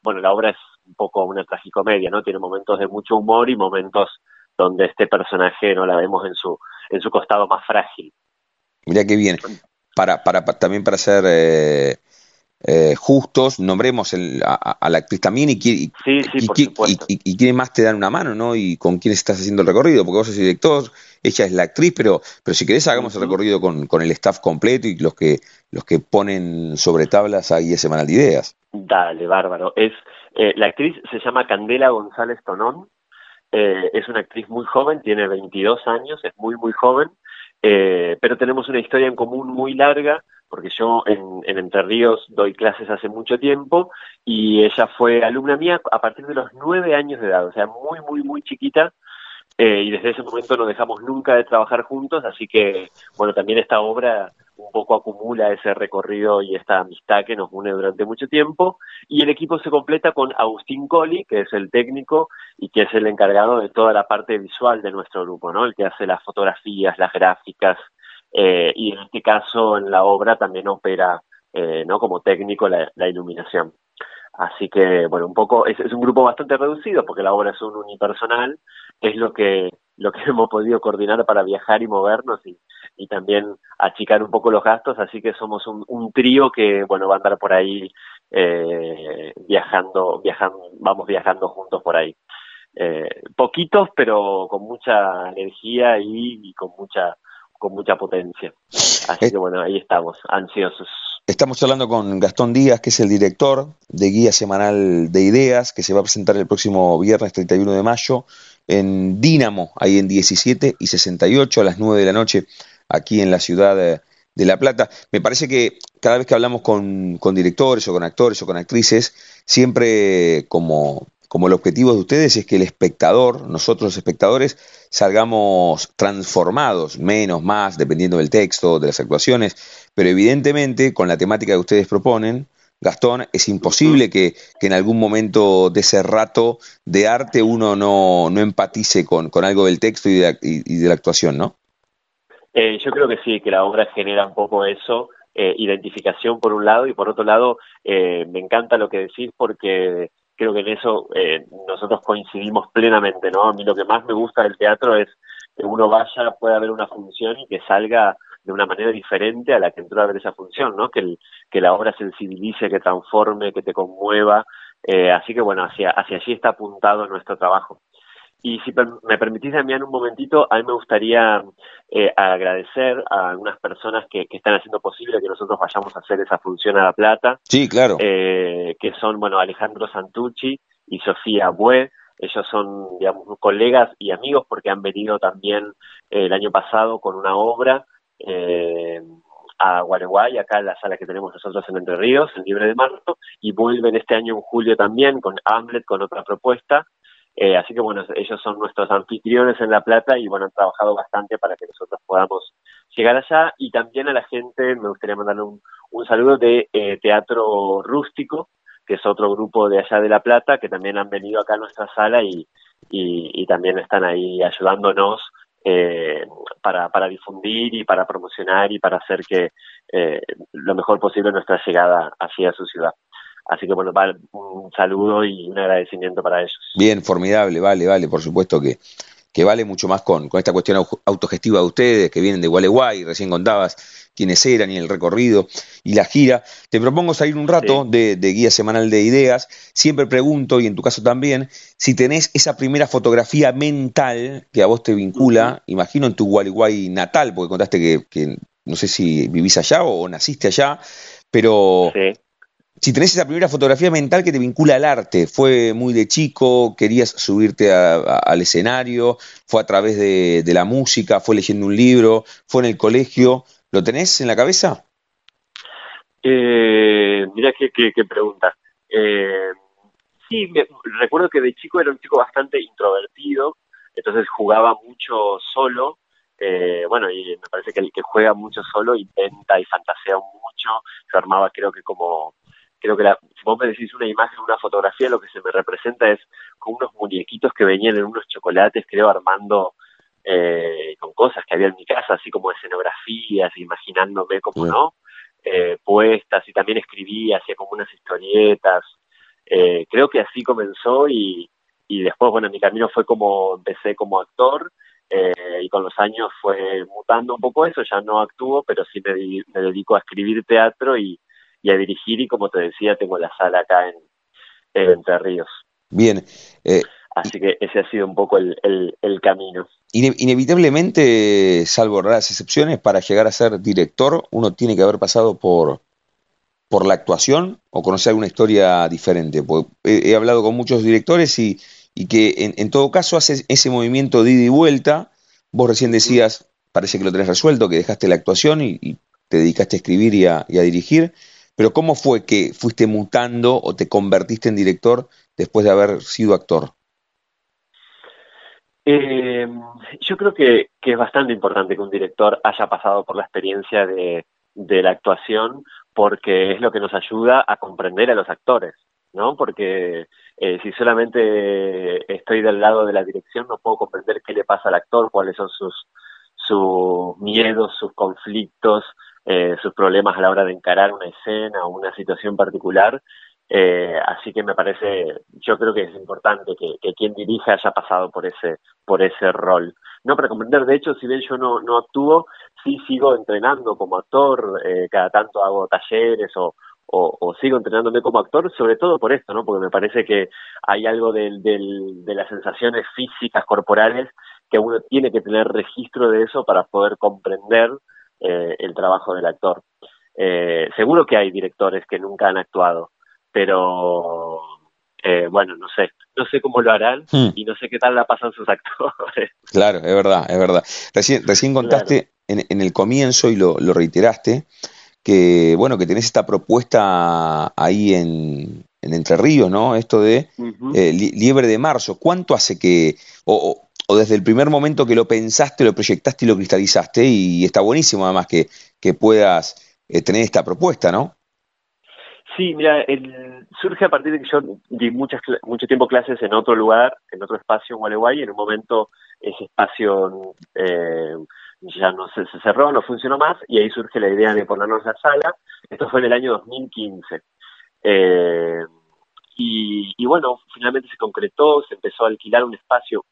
bueno, la obra es un poco una tragicomedia, ¿no? Tiene momentos de mucho humor y momentos donde este personaje no la vemos en su, en su costado más frágil. Mira qué bien. Para, para, también para ser eh, eh, justos, nombremos a, la actriz también y, y, y, quién más te dan una mano, ¿no? Y con quién estás haciendo el recorrido, porque vos sos director, ella es la actriz, pero, pero si querés hagamos el recorrido con, con, el staff completo y los que, los que ponen sobre tablas ahí ese semanal de ideas. Dale, bárbaro. Es, eh, la actriz se llama Candela González Tonón, eh, es una actriz muy joven, tiene 22 años, es muy, muy joven, pero tenemos una historia en común muy larga porque yo en, Entre Ríos doy clases hace mucho tiempo y ella fue alumna mía a partir de los nueve años de edad, o sea, muy, muy, muy chiquita. Eh, y desde ese momento no dejamos nunca de trabajar juntos, así que, bueno, también esta obra un poco acumula ese recorrido y esta amistad que nos une durante mucho tiempo. Y el equipo se completa con Agustín Colli, que es el técnico y que es el encargado de toda la parte visual de nuestro grupo, ¿no? El que hace las fotografías, las gráficas, eh, y en este caso en la obra también opera eh, ¿no? como técnico la, iluminación. Así que, bueno, un poco, es, un grupo bastante reducido porque la obra es un unipersonal, es lo que, lo que hemos podido coordinar para viajar y movernos y, también achicar un poco los gastos, así que somos un, un trío que, bueno, va a andar por ahí eh, viajando, viajando, vamos viajando juntos por ahí. Eh, poquitos, pero con mucha energía y con mucha con mucha potencia. Así que bueno, ahí estamos, ansiosos. Estamos hablando con Gastón Díaz, que es el director de Guía Semanal de Ideas, que se va a presentar el próximo viernes 31 de mayo en Dínamo, ahí en 17 y 68 a las 9 de la noche, aquí en la ciudad de, de La Plata. Me parece que cada vez que hablamos con, con directores o con actores o con actrices, siempre como como el objetivo de ustedes es que el espectador, nosotros los espectadores, salgamos transformados, menos, más, dependiendo del texto, de las actuaciones, pero evidentemente con la temática que ustedes proponen, Gastón, es imposible que, en algún momento de ese rato de arte uno no, no empatice con, con algo del texto y de, y, de la actuación, ¿no? Eh, yo creo que sí, que la obra genera un poco eso, eh, identificación por un lado y por otro lado eh, me encanta lo que decís porque creo que en eso nosotros coincidimos plenamente, ¿no? A mí lo que más me gusta del teatro es que uno vaya, pueda ver una función y que salga de una manera diferente a la que entró a ver esa función, ¿no? Que, que la obra sensibilice, que transforme, que te conmueva. Eh, así que bueno, hacia, hacia allí está apuntado nuestro trabajo. Y si me permitís, Damián, un momentito, a mí me gustaría eh, agradecer a algunas personas que, están haciendo posible que nosotros vayamos a hacer esa función a La Plata. Sí, claro. Eh, que son, bueno, Alejandro Santucci y Sofía Bue. Ellos son, digamos, colegas y amigos porque han venido también el año pasado con una obra eh, a Gualeguay, acá en la sala que tenemos nosotros en Entre Ríos, el Libre de Marzo, y vuelven este año en julio también con Hamlet, con otra propuesta. Eh, así que bueno, ellos son nuestros anfitriones en La Plata y bueno, han trabajado bastante para que nosotros podamos llegar allá. Y también a la gente me gustaría mandarle un, saludo de eh, Teatro Rústico, que es otro grupo de allá de La Plata, que también han venido acá a nuestra sala y, y también están ahí ayudándonos eh, para, para difundir y para promocionar y para hacer que eh, lo mejor posible nuestra llegada hacia su ciudad. Así que bueno, un saludo y un agradecimiento para ellos. Bien, formidable, vale, vale, por supuesto que, que vale mucho más con, con esta cuestión autogestiva de ustedes, que vienen de Gualeguay, recién contabas quiénes eran y el recorrido y la gira. Te propongo salir un rato de, guía semanal de ideas. Siempre pregunto, y en tu caso también, si tenés esa primera fotografía mental que a vos te vincula, imagino en tu Gualeguay natal, porque contaste que, que, no sé si vivís allá o, naciste allá, pero si tenés esa primera fotografía mental que te vincula al arte, fue muy de chico, querías subirte al escenario, fue a través de, la música, fue leyendo un libro, fue en el colegio, ¿lo tenés en la cabeza? Eh, mira qué, qué, pregunta. Eh, sí, recuerdo que de chico era un chico bastante introvertido, entonces jugaba mucho solo. Eh, bueno, y me parece que el que juega mucho solo intenta y fantasea mucho. Se armaba, creo que como creo que la, si vos me decís una imagen, una fotografía, lo que se me representa es con unos muñequitos que venían en unos chocolates, creo, armando eh, con cosas que había en mi casa, así como escenografías, imaginándome como, ¿no? Eh, puestas y también escribía, hacía como unas historietas. Eh, creo que así comenzó y, y después, bueno, mi camino fue como, empecé como actor eh, y con los años fue mutando un poco eso, ya no actúo, pero sí me, me dedico a escribir teatro y, y a dirigir y como te decía tengo la sala acá en, Entre Ríos. Bien. Eh, Así que ese ha sido un poco el, el, camino. Inevitablemente, salvo raras excepciones, para llegar a ser director uno tiene que haber pasado por, por la actuación o conocer una historia diferente. he, hablado con muchos directores y, y que en, en, todo caso hace ese movimiento de ida y vuelta. Vos recién decías, parece que lo tenés resuelto, que dejaste la actuación y, te dedicaste a escribir y a, y a dirigir. Pero ¿cómo fue que fuiste mutando o te convertiste en director después de haber sido actor? Eh, yo creo que, es bastante importante que un director haya pasado por la experiencia de, la actuación porque es lo que nos ayuda a comprender a los actores, ¿no? Porque eh, si solamente estoy del lado de la dirección no puedo comprender qué le pasa al actor, cuáles son sus, sus miedos, sus conflictos, eh, sus problemas a la hora de encarar una escena o una situación particular. Eh, así que me parece, yo creo que es importante que, quien dirija haya pasado por ese, por ese rol. No para comprender, de hecho, si bien yo no, no actúo, sí sigo entrenando como actor, eh, cada tanto hago talleres o, o, sigo entrenándome como actor, sobre todo por esto, ¿no? Porque me parece que hay algo del, del, de las sensaciones físicas, corporales, que uno tiene que tener registro de eso para poder comprender eh, el trabajo del actor. Eh, seguro que hay directores que nunca han actuado, pero eh, bueno, no sé, no sé cómo lo harán hmm. y no sé qué tal la pasan sus actores. Claro, es verdad, es verdad. Recién, recién contaste en, el comienzo y lo, reiteraste que bueno que tenés esta propuesta ahí en, Entre Ríos, ¿no? Esto de liebre de marzo. ¿Cuánto hace que o, o desde el primer momento que lo pensaste, lo proyectaste y lo cristalizaste, y está buenísimo además que, puedas eh, tener esta propuesta, ¿no? Sí, mira, surge a partir de que yo di muchas, mucho tiempo clases en otro lugar, en otro espacio en Gualeguay, y en un momento ese espacio eh, ya no se, cerró, no funcionó más, y ahí surge la idea de ponernos la sala. Esto fue en el año 2015. Eh, y, bueno, finalmente se concretó, se empezó a alquilar un espacio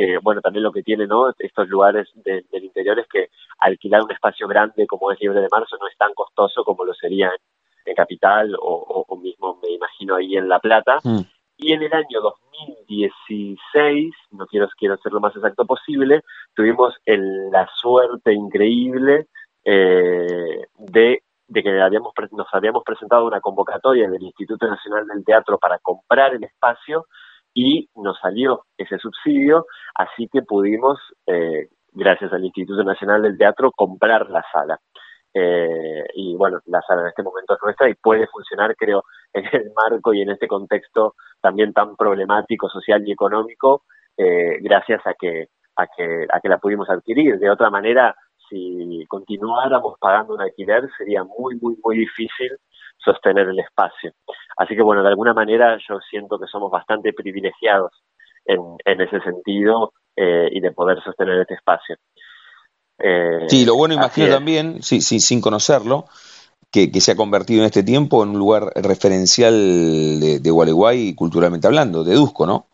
que, bueno, también lo que tiene, ¿no? Estos lugares del interior es que alquilar un espacio grande como es Libre de Marzo no es tan costoso como lo sería en en Capital o, o, mismo me imagino ahí en La Plata. Mm. Y en el año 2016, no quiero, quiero ser lo más exacto posible, tuvimos el, la suerte increíble eh, de, de, que habíamos, nos habíamos presentado una convocatoria del Instituto Nacional del Teatro para comprar el espacio y nos salió ese subsidio, así que pudimos, eh, gracias al Instituto Nacional del Teatro, comprar la sala. Eh, y bueno, la sala en este momento es nuestra y puede funcionar, creo, en el marco y en este contexto también tan problemático, social y económico, eh, gracias a que, a, que, a que la pudimos adquirir. De otra manera, si continuáramos pagando un alquiler, sería muy, muy, muy difícil sostener el espacio. Así que bueno, de alguna manera yo siento que somos bastante privilegiados en, en ese sentido eh, y de poder sostener este espacio. Eh, sí, lo bueno imagino también, sí, sí, sin conocerlo, que, se ha convertido en este tiempo en un lugar referencial de, de Gualeguay culturalmente hablando, deduzco, ¿no?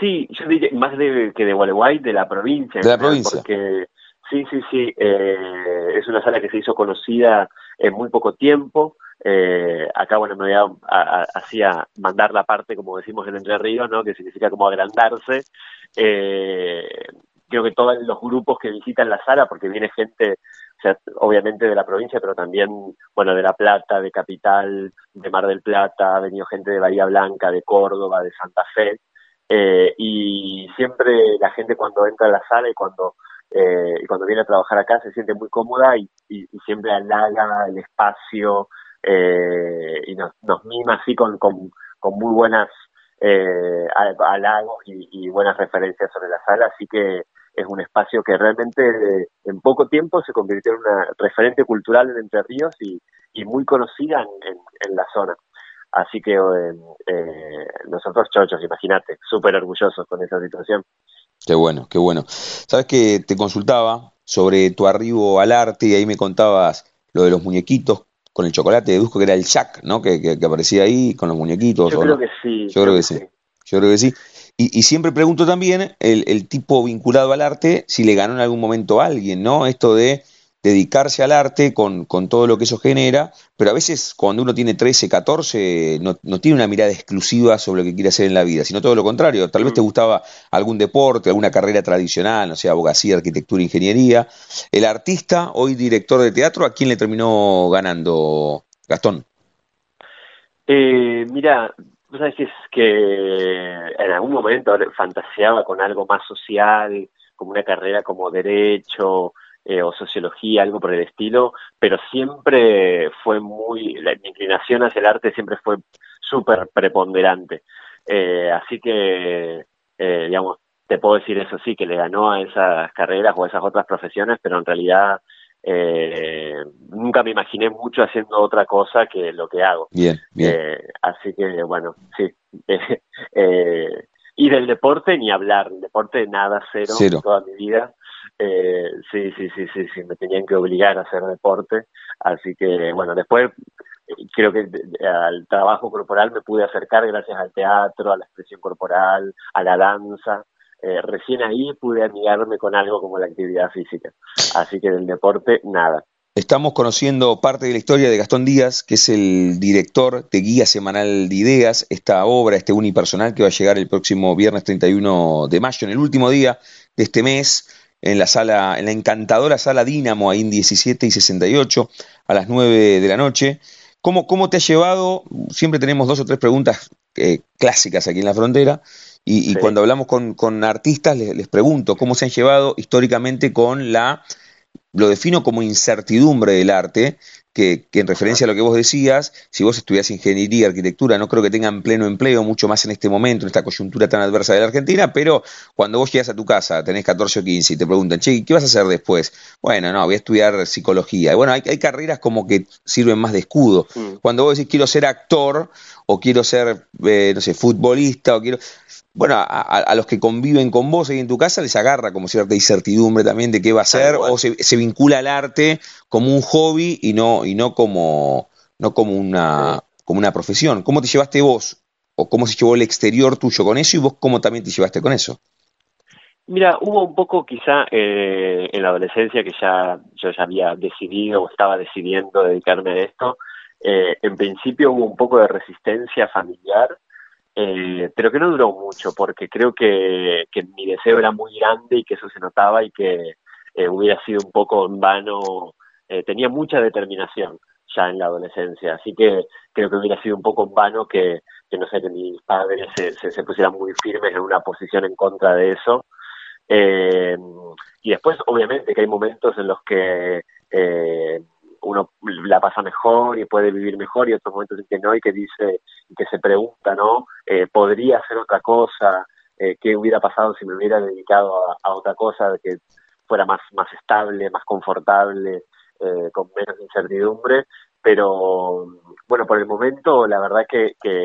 Sí, yo diría más de, que de Gualeguay, de la provincia. De la provincia. Porque sí, sí, sí, eh, es una sala que se hizo conocida en muy poco tiempo. Eh, acá, bueno, me hacía mandar la parte, como decimos en Entre Ríos, ¿no? Que significa como agrandarse. Eh, creo que todos los grupos que visitan la sala, porque viene gente, obviamente de la provincia, pero también, bueno, de La Plata, de Capital, de Mar del Plata, ha venido gente de Bahía Blanca, de Córdoba, de Santa Fe, eh, y siempre la gente cuando entra a la sala y cuando eh, y cuando viene a trabajar acá se siente muy cómoda y, y, siempre halaga el espacio eh, y nos, nos mima así con, con, con muy buenas eh, halagos y, buenas referencias sobre la sala, así que es un espacio que realmente eh, en poco tiempo se convirtió en una referente cultural en Entre Ríos y, muy conocida en, la zona. Así que nosotros chochos, imagínate, súper orgullosos con esa situación. Qué bueno, qué bueno. Sabes que te consultaba sobre tu arribo al arte y ahí me contabas lo de los muñequitos con el chocolate, deduzco que era el Jack, ¿no? Que, que, aparecía ahí con los muñequitos. Yo creo que sí. Yo creo, que, sí. Yo creo que sí. Y, siempre pregunto también el, tipo vinculado al arte, si le ganó en algún momento a alguien, ¿no? Esto de dedicarse al arte con, con, todo lo que eso genera, pero a veces cuando uno tiene 13, 14, no, no, tiene una mirada exclusiva sobre lo que quiere hacer en la vida, sino todo lo contrario. Tal vez te mm. gustaba algún deporte, alguna carrera tradicional, no sé, abogacía, arquitectura, ingeniería. El artista, hoy director de teatro, ¿a quién le terminó ganando, Gastón? Eh, mira, Tú sabes que, es que en algún momento fantaseaba con algo más social, como una carrera como derecho eh, o sociología, algo por el estilo, pero siempre fue muy, la, mi inclinación hacia el arte siempre fue súper preponderante. Eh, así que, eh, digamos, te puedo decir eso sí, que le ganó a esas carreras o a esas otras profesiones, pero en realidad eh, nunca me imaginé mucho haciendo otra cosa que lo que hago. Bien, bien. Eh, así que, bueno, sí. eh, y del deporte ni hablar, el deporte nada cero, toda mi vida. Eh, sí, sí, sí, sí, sí, me tenían que obligar a hacer deporte. Así que, bueno, después creo que al trabajo corporal me pude acercar gracias al teatro, a la expresión corporal, a la danza. Eh, recién ahí pude amigarme con algo como la actividad física. Así que del deporte, nada. Estamos conociendo parte de la historia de Gastón Díaz, que es el director de Guía Semanal de Ideas, esta obra, este unipersonal que va a llegar el próximo viernes 31 de mayo, en el último día de este mes, en la sala, en la encantadora sala Dínamo, ahí en 17 y 68, a las 9 de la noche. ¿Cómo, cómo te ha llevado? Siempre tenemos dos o tres preguntas eh, clásicas aquí en la frontera. Y, cuando hablamos con, con artistas les, les, pregunto cómo se han llevado históricamente con la, lo defino como incertidumbre del arte, que, en referencia a lo que vos decías, si vos estudias ingeniería, arquitectura, no creo que tengan pleno empleo, mucho más en este momento, en esta coyuntura tan adversa de la Argentina, pero cuando vos llegas a tu casa, tenés 14 o 15 y te preguntan, che, ¿qué vas a hacer después? Bueno, no, voy a estudiar psicología. Y bueno, hay, hay carreras como que sirven más de escudo. Mm. Cuando vos decís quiero ser actor o quiero ser, eh, no sé, futbolista o quiero bueno, a, los que conviven con vos ahí en tu casa les agarra como cierta incertidumbre también de qué va a ser, o se, vincula al arte como un hobby y no, y no como, no como una, como una profesión. ¿Cómo te llevaste vos? ¿O cómo se llevó el exterior tuyo con eso y vos cómo también te llevaste con eso? Mira, hubo un poco quizá eh, en la adolescencia que ya yo ya había decidido o estaba decidiendo dedicarme a esto. Eh, en principio hubo un poco de resistencia familiar eh, pero que no duró mucho porque creo que, mi deseo era muy grande y que eso se notaba y que eh, hubiera sido un poco en vano, eh, tenía mucha determinación ya en la adolescencia, así que creo que hubiera sido un poco en vano que, no sé, que mis padres se, se, pusieran muy firmes en una posición en contra de eso. y después, obviamente, que hay momentos en los que uno la pasa mejor y puede vivir mejor y otros momentos en que no y que dice que se pregunta, ¿no? Eh, ¿Podría hacer otra cosa? Eh, ¿Qué hubiera pasado si me hubiera dedicado a, otra cosa que fuera más, más estable, más confortable, eh, con menos incertidumbre? Pero bueno, por el momento la verdad que, que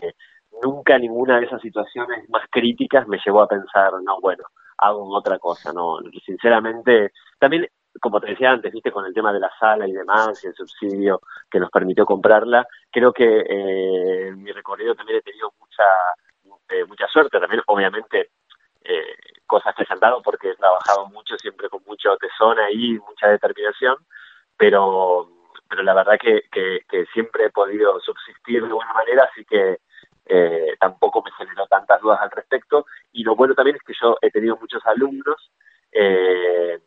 nunca ninguna de esas situaciones más críticas me llevó a pensar, no, bueno, hago otra cosa, no, sinceramente, también como te decía antes, viste, con el tema de la sala y demás, y el subsidio que nos permitió comprarla, creo que eh, en mi recorrido también he tenido mucha, eh, mucha suerte, también obviamente eh, cosas que se han dado porque he trabajado mucho, siempre con mucho tesón ahí, mucha determinación, pero, pero la verdad que, que, que siempre he podido subsistir de buena manera, así que eh, tampoco me generó tantas dudas al respecto. Y lo bueno también es que yo he tenido muchos alumnos eh,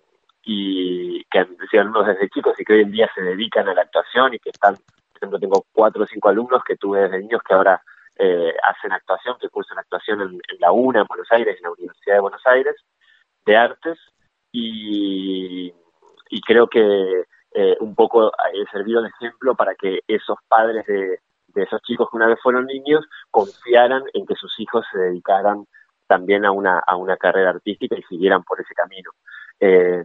alumnos desde chicos y que hoy en día se dedican a la actuación y que están, por ejemplo, tengo cuatro o cinco alumnos que tuve desde niños que ahora eh, hacen actuación, que cursan actuación en, la UNA, en Buenos Aires, en la Universidad de Buenos Aires, de artes, y, y creo que eh, un poco he servido de ejemplo para que esos padres de, de esos chicos que una vez fueron niños confiaran en que sus hijos se dedicaran también a una, a una carrera artística y siguieran por ese camino. Eh,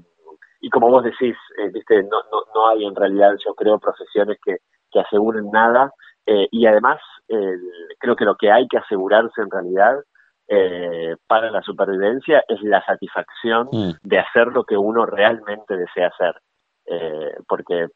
y como vos decís, eh, viste, no, no, no hay en realidad, yo creo, profesiones que, que aseguren nada. Eh, y además, creo que lo que hay que asegurarse en realidad eh, para la supervivencia es la satisfacción mm. de hacer lo que uno realmente desea hacer. Eh, porque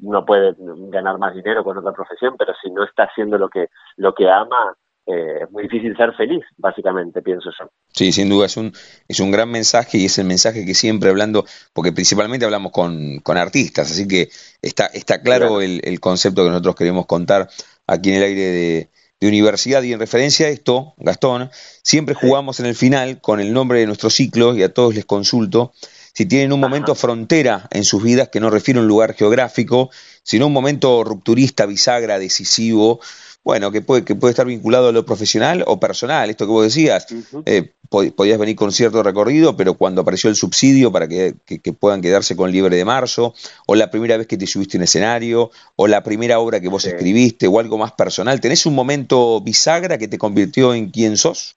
uno puede ganar más dinero con otra profesión, pero si no está haciendo lo que, lo que ama, eh, es muy difícil ser feliz, básicamente, pienso yo. Sí, sin duda, es un, es un gran mensaje y es el mensaje que siempre hablando, porque principalmente hablamos con, con artistas, así que está, está claro, El, el, concepto que nosotros queremos contar aquí en el aire de, de universidad. Y en referencia a esto, Gastón, siempre jugamos en el final con el nombre de nuestro ciclo y a todos les consulto si tienen un momento frontera en sus vidas que no refiere a un lugar geográfico, sino un momento rupturista, bisagra, decisivo, bueno, que puede, que puede estar vinculado a lo profesional o personal, esto que vos decías, eh, podías venir con cierto recorrido, pero cuando apareció el subsidio para que, puedan quedarse con Libre de Marzo, o la primera vez que te subiste en escenario, o la primera obra que vos escribiste, o algo más personal, ¿tenés un momento bisagra que te convirtió en quien sos?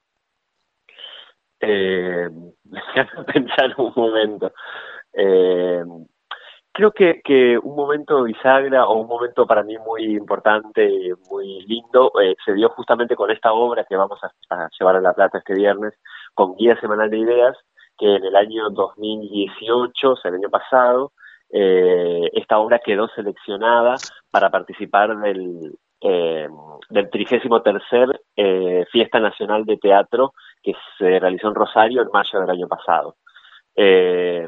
Eh, pensar un momento. Eh, creo que, que un momento bisagra o un momento para mí muy importante, muy lindo, eh, se dio justamente con esta obra que vamos a, llevar a La Plata este viernes, con Guía Semanal de Ideas, que en el año 2018, o sea, el año pasado, eh, esta obra quedó seleccionada para participar del, eh, del 33 eh, Fiesta Nacional de Teatro que se realizó en Rosario en mayo del año pasado. Eh,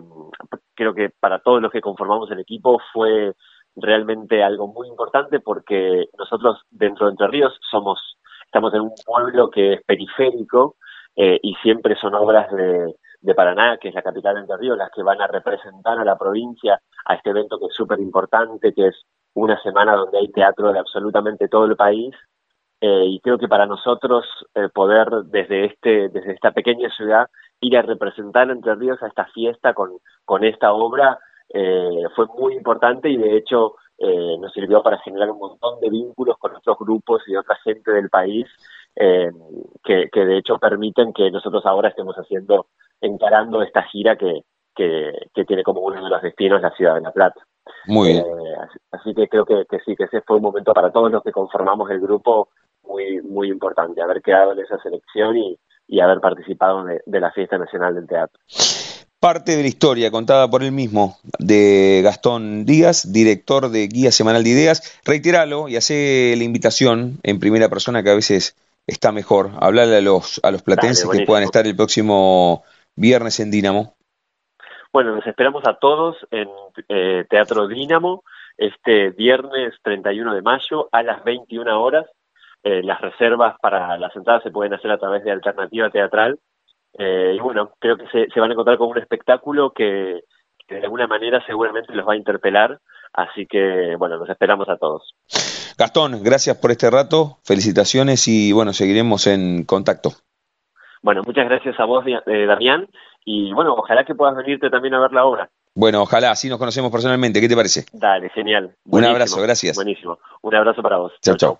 creo que para todos los que conformamos el equipo fue realmente algo muy importante porque nosotros dentro de Entre Ríos somos, estamos en un pueblo que es periférico eh, y siempre son obras de, de Paraná, que es la capital de Entre Ríos, las que van a representar a la provincia a este evento que es súper importante, que es una semana donde hay teatro de absolutamente todo el país. Eh, y creo que para nosotros eh, poder desde este desde esta pequeña ciudad ir a representar Entre Ríos a esta fiesta con, con esta obra eh, fue muy importante y de hecho eh, nos sirvió para generar un montón de vínculos con otros grupos y otra gente del país eh, que, que, de hecho permiten que nosotros ahora estemos haciendo, encarando esta gira que, que, que tiene como uno de los destinos la ciudad de La Plata. Muy bien. Eh, así, así, que creo que, que, sí, que ese fue un momento para todos los que conformamos el grupo muy, muy importante, haber quedado en esa selección y, y haber participado de, de la Fiesta Nacional del Teatro parte de la historia contada por él mismo de Gastón Díaz, director de Guía Semanal de Ideas. Reiteralo y hace la invitación en primera persona que a veces está mejor. Hablarle a los, a los platenses Dale, que puedan estar el próximo viernes en Dínamo. Bueno, nos esperamos a todos en eh, Teatro Dínamo este viernes 31 de mayo a las 21 horas. Eh, las reservas para las entradas se pueden hacer a través de Alternativa Teatral eh, y bueno, creo que se, se, van a encontrar con un espectáculo que, que, de alguna manera seguramente los va a interpelar, así que bueno, nos esperamos a todos. Gastón, gracias por este rato, felicitaciones y bueno, seguiremos en contacto. Bueno, muchas gracias a vos, eh, Damián, y bueno, ojalá que puedas venirte también a ver la obra. Bueno, ojalá, así nos conocemos personalmente, ¿qué te parece? Dale, genial. Buenísimo, un abrazo, gracias. Buenísimo, un abrazo para vos. Chao, chao.